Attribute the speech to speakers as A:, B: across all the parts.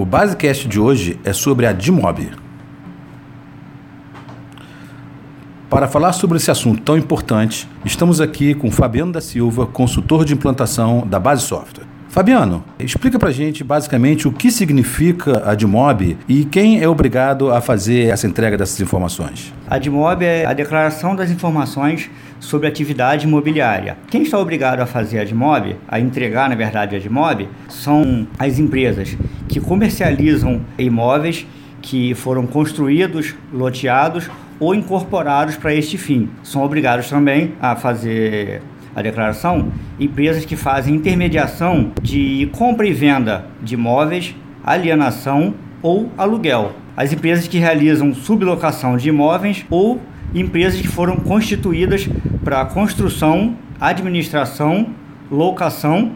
A: O Basecast de hoje é sobre a Dimob. Para falar sobre esse assunto tão importante, estamos aqui com Fabiano da Silva, consultor de implantação da Base Software. Fabiano, explica pra gente basicamente o que significa a DMOB e quem é obrigado a fazer essa entrega dessas informações.
B: A DMOB é a declaração das informações sobre atividade imobiliária. Quem está obrigado a fazer a DMOB, a entregar na verdade a DMOB, são as empresas que comercializam imóveis que foram construídos, loteados ou incorporados para este fim. São obrigados também a fazer a declaração empresas que fazem intermediação de compra e venda de imóveis, alienação ou aluguel. As empresas que realizam sublocação de imóveis ou empresas que foram constituídas para construção, administração, locação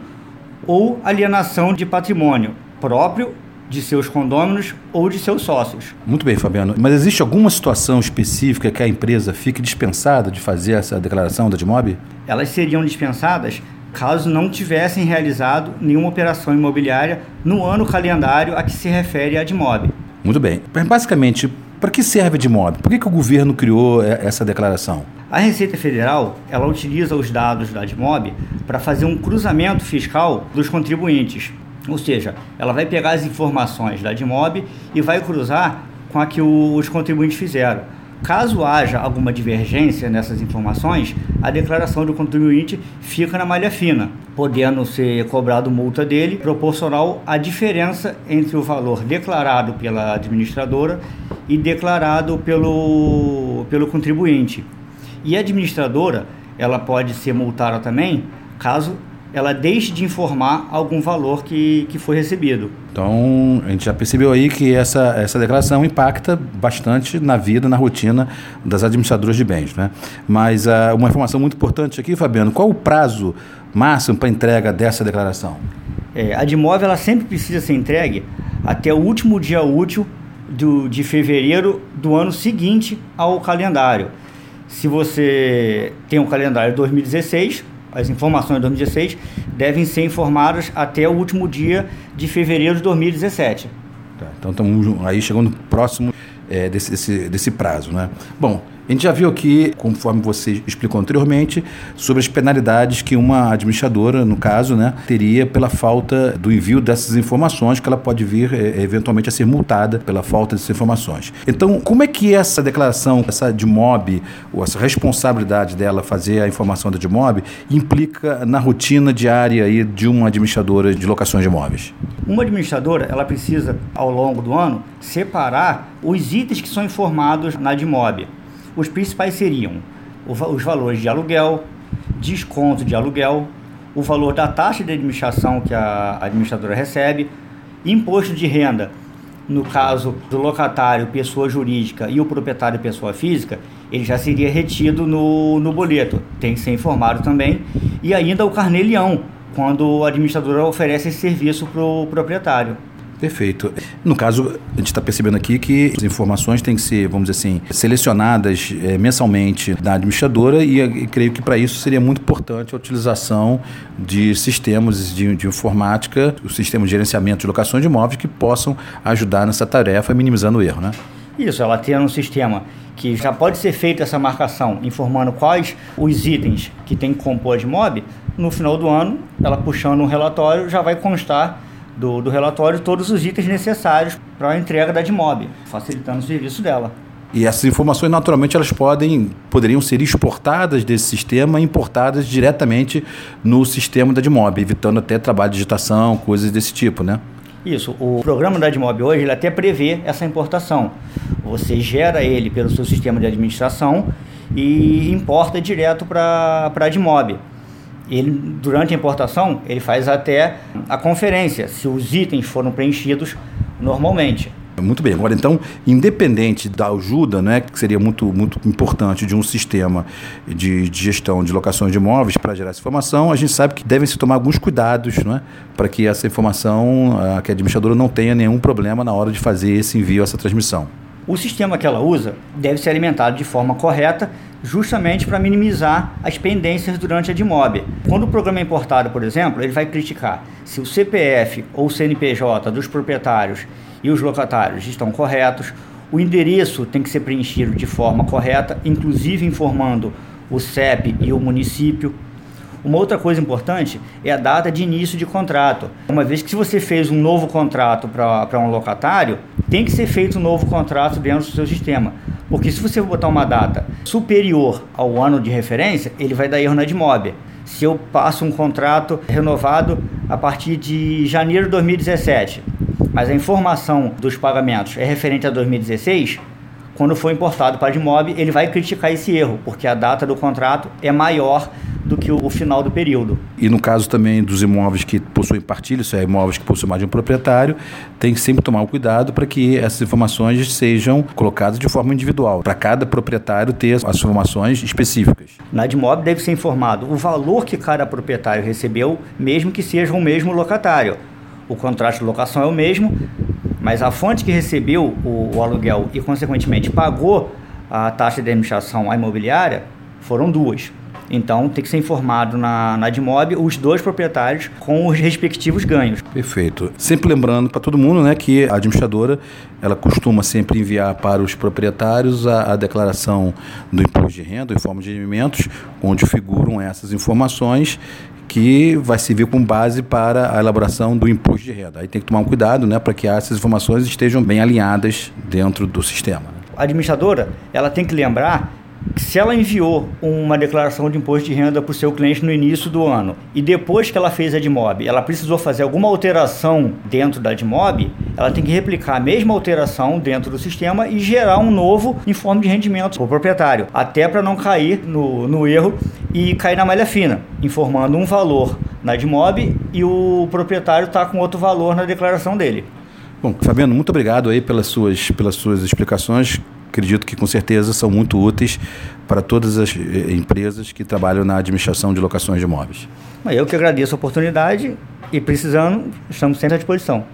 B: ou alienação de patrimônio próprio de seus condôminos ou de seus sócios.
A: Muito bem, Fabiano. Mas existe alguma situação específica que a empresa fique dispensada de fazer essa declaração da DMOB?
B: Elas seriam dispensadas caso não tivessem realizado nenhuma operação imobiliária no ano calendário a que se refere a DMOB.
A: Muito bem. Basicamente, para que serve a DMOB? Por que, que o governo criou essa declaração?
B: A Receita Federal ela utiliza os dados da DMOB para fazer um cruzamento fiscal dos contribuintes. Ou seja, ela vai pegar as informações da DMOB e vai cruzar com a que os contribuintes fizeram. Caso haja alguma divergência nessas informações, a declaração do contribuinte fica na malha fina, podendo ser cobrado multa dele proporcional à diferença entre o valor declarado pela administradora e declarado pelo, pelo contribuinte. E a administradora, ela pode ser multada também caso ela deixe de informar algum valor que, que foi recebido.
A: Então, a gente já percebeu aí que essa, essa declaração impacta bastante na vida, na rotina das administradoras de bens. Né? Mas uh, uma informação muito importante aqui, Fabiano, qual o prazo máximo para entrega dessa declaração?
B: É, a de imóvel ela sempre precisa ser entregue até o último dia útil do, de fevereiro do ano seguinte ao calendário. Se você tem um calendário 2016, as informações de 2016 devem ser informadas até o último dia de fevereiro de 2017.
A: Tá, então estamos aí chegando próximo é, desse, desse, desse prazo, né? Bom, a gente já viu aqui, conforme você explicou anteriormente, sobre as penalidades que uma administradora, no caso, né, teria pela falta do envio dessas informações, que ela pode vir é, eventualmente a ser multada pela falta dessas informações. Então, como é que essa declaração, essa DMOB, ou essa responsabilidade dela fazer a informação da DMOB, implica na rotina diária aí de uma administradora de locações de imóveis?
B: Uma administradora, ela precisa, ao longo do ano, separar os itens que são informados na DMOB. Os principais seriam os valores de aluguel, desconto de aluguel, o valor da taxa de administração que a administradora recebe, imposto de renda, no caso do locatário, pessoa jurídica, e o proprietário, pessoa física, ele já seria retido no, no boleto, tem que ser informado também, e ainda o carnê-leão, quando a administradora oferece esse serviço para o proprietário.
A: Perfeito. No caso, a gente está percebendo aqui que as informações têm que ser, vamos dizer assim, selecionadas é, mensalmente da administradora e, e creio que para isso seria muito importante a utilização de sistemas de, de informática, o sistema de gerenciamento de locações de imóveis que possam ajudar nessa tarefa, minimizando o erro, né?
B: Isso, ela tendo um sistema que já pode ser feita essa marcação, informando quais os itens que tem que compor de mob, no final do ano, ela puxando um relatório, já vai constar do, do relatório todos os itens necessários para a entrega da DMOB, facilitando o serviço dela.
A: E essas informações, naturalmente, elas podem, poderiam ser exportadas desse sistema e importadas diretamente no sistema da DMOB, evitando até trabalho de digitação, coisas desse tipo, né?
B: Isso. O programa da DMOB hoje ele até prevê essa importação. Você gera ele pelo seu sistema de administração e importa direto para a DMOB ele, durante a importação, ele faz até a conferência, se os itens foram preenchidos normalmente.
A: Muito bem. Agora, então, independente da ajuda, né, que seria muito, muito importante de um sistema de, de gestão de locações de imóveis para gerar essa informação, a gente sabe que devem se tomar alguns cuidados né, para que essa informação, a, que a administradora não tenha nenhum problema na hora de fazer esse envio, essa transmissão.
B: O sistema que ela usa deve ser alimentado de forma correta, justamente para minimizar as pendências durante a DMOB. Quando o programa é importado, por exemplo, ele vai criticar se o CPF ou CNPJ dos proprietários e os locatários estão corretos, o endereço tem que ser preenchido de forma correta, inclusive informando o CEP e o município. Uma outra coisa importante é a data de início de contrato. Uma vez que se você fez um novo contrato para um locatário, tem que ser feito um novo contrato dentro do seu sistema. Porque se você botar uma data superior ao ano de referência, ele vai dar erro na DMOB. Se eu passo um contrato renovado a partir de janeiro de 2017, mas a informação dos pagamentos é referente a 2016, quando for importado para a DMOB, ele vai criticar esse erro, porque a data do contrato é maior do que o, final do período.
A: E no caso também dos imóveis que possuem partilha, isso é, imóveis que possuem mais de um proprietário, tem que sempre tomar o cuidado para que essas informações sejam colocadas de forma individual, para cada proprietário ter as informações específicas.
B: Na DMOB deve ser informado o valor que cada proprietário recebeu, mesmo que seja o mesmo locatário. O contrato de locação é o mesmo, mas a fonte que recebeu o, o aluguel e, consequentemente, pagou a taxa de administração à imobiliária foram duas. Então tem que ser informado na, na DMOB os dois proprietários com os respectivos ganhos.
A: Perfeito. Sempre lembrando para todo mundo né, que a administradora ela costuma sempre enviar para os proprietários a, a declaração do imposto de renda, o informe de rendimentos, onde figuram essas informações que vai servir como base para a elaboração do imposto de renda. Aí tem que tomar um cuidado né, para que essas informações estejam bem alinhadas dentro do sistema.
B: A administradora ela tem que lembrar se ela enviou uma declaração de imposto de renda para o seu cliente no início do ano e depois que ela fez a DMOB, ela precisou fazer alguma alteração dentro da DMOB, ela tem que replicar a mesma alteração dentro do sistema e gerar um novo informe de rendimento para o proprietário, até para não cair no, no erro e cair na malha fina, informando um valor na DMOB e o proprietário está com outro valor na declaração dele.
A: Bom, Fabiano, muito obrigado aí pelas suas, pelas suas explicações acredito que com certeza são muito úteis para todas as eh, empresas que trabalham na administração de locações de imóveis.
B: Eu que agradeço a oportunidade e precisando, estamos sempre à disposição.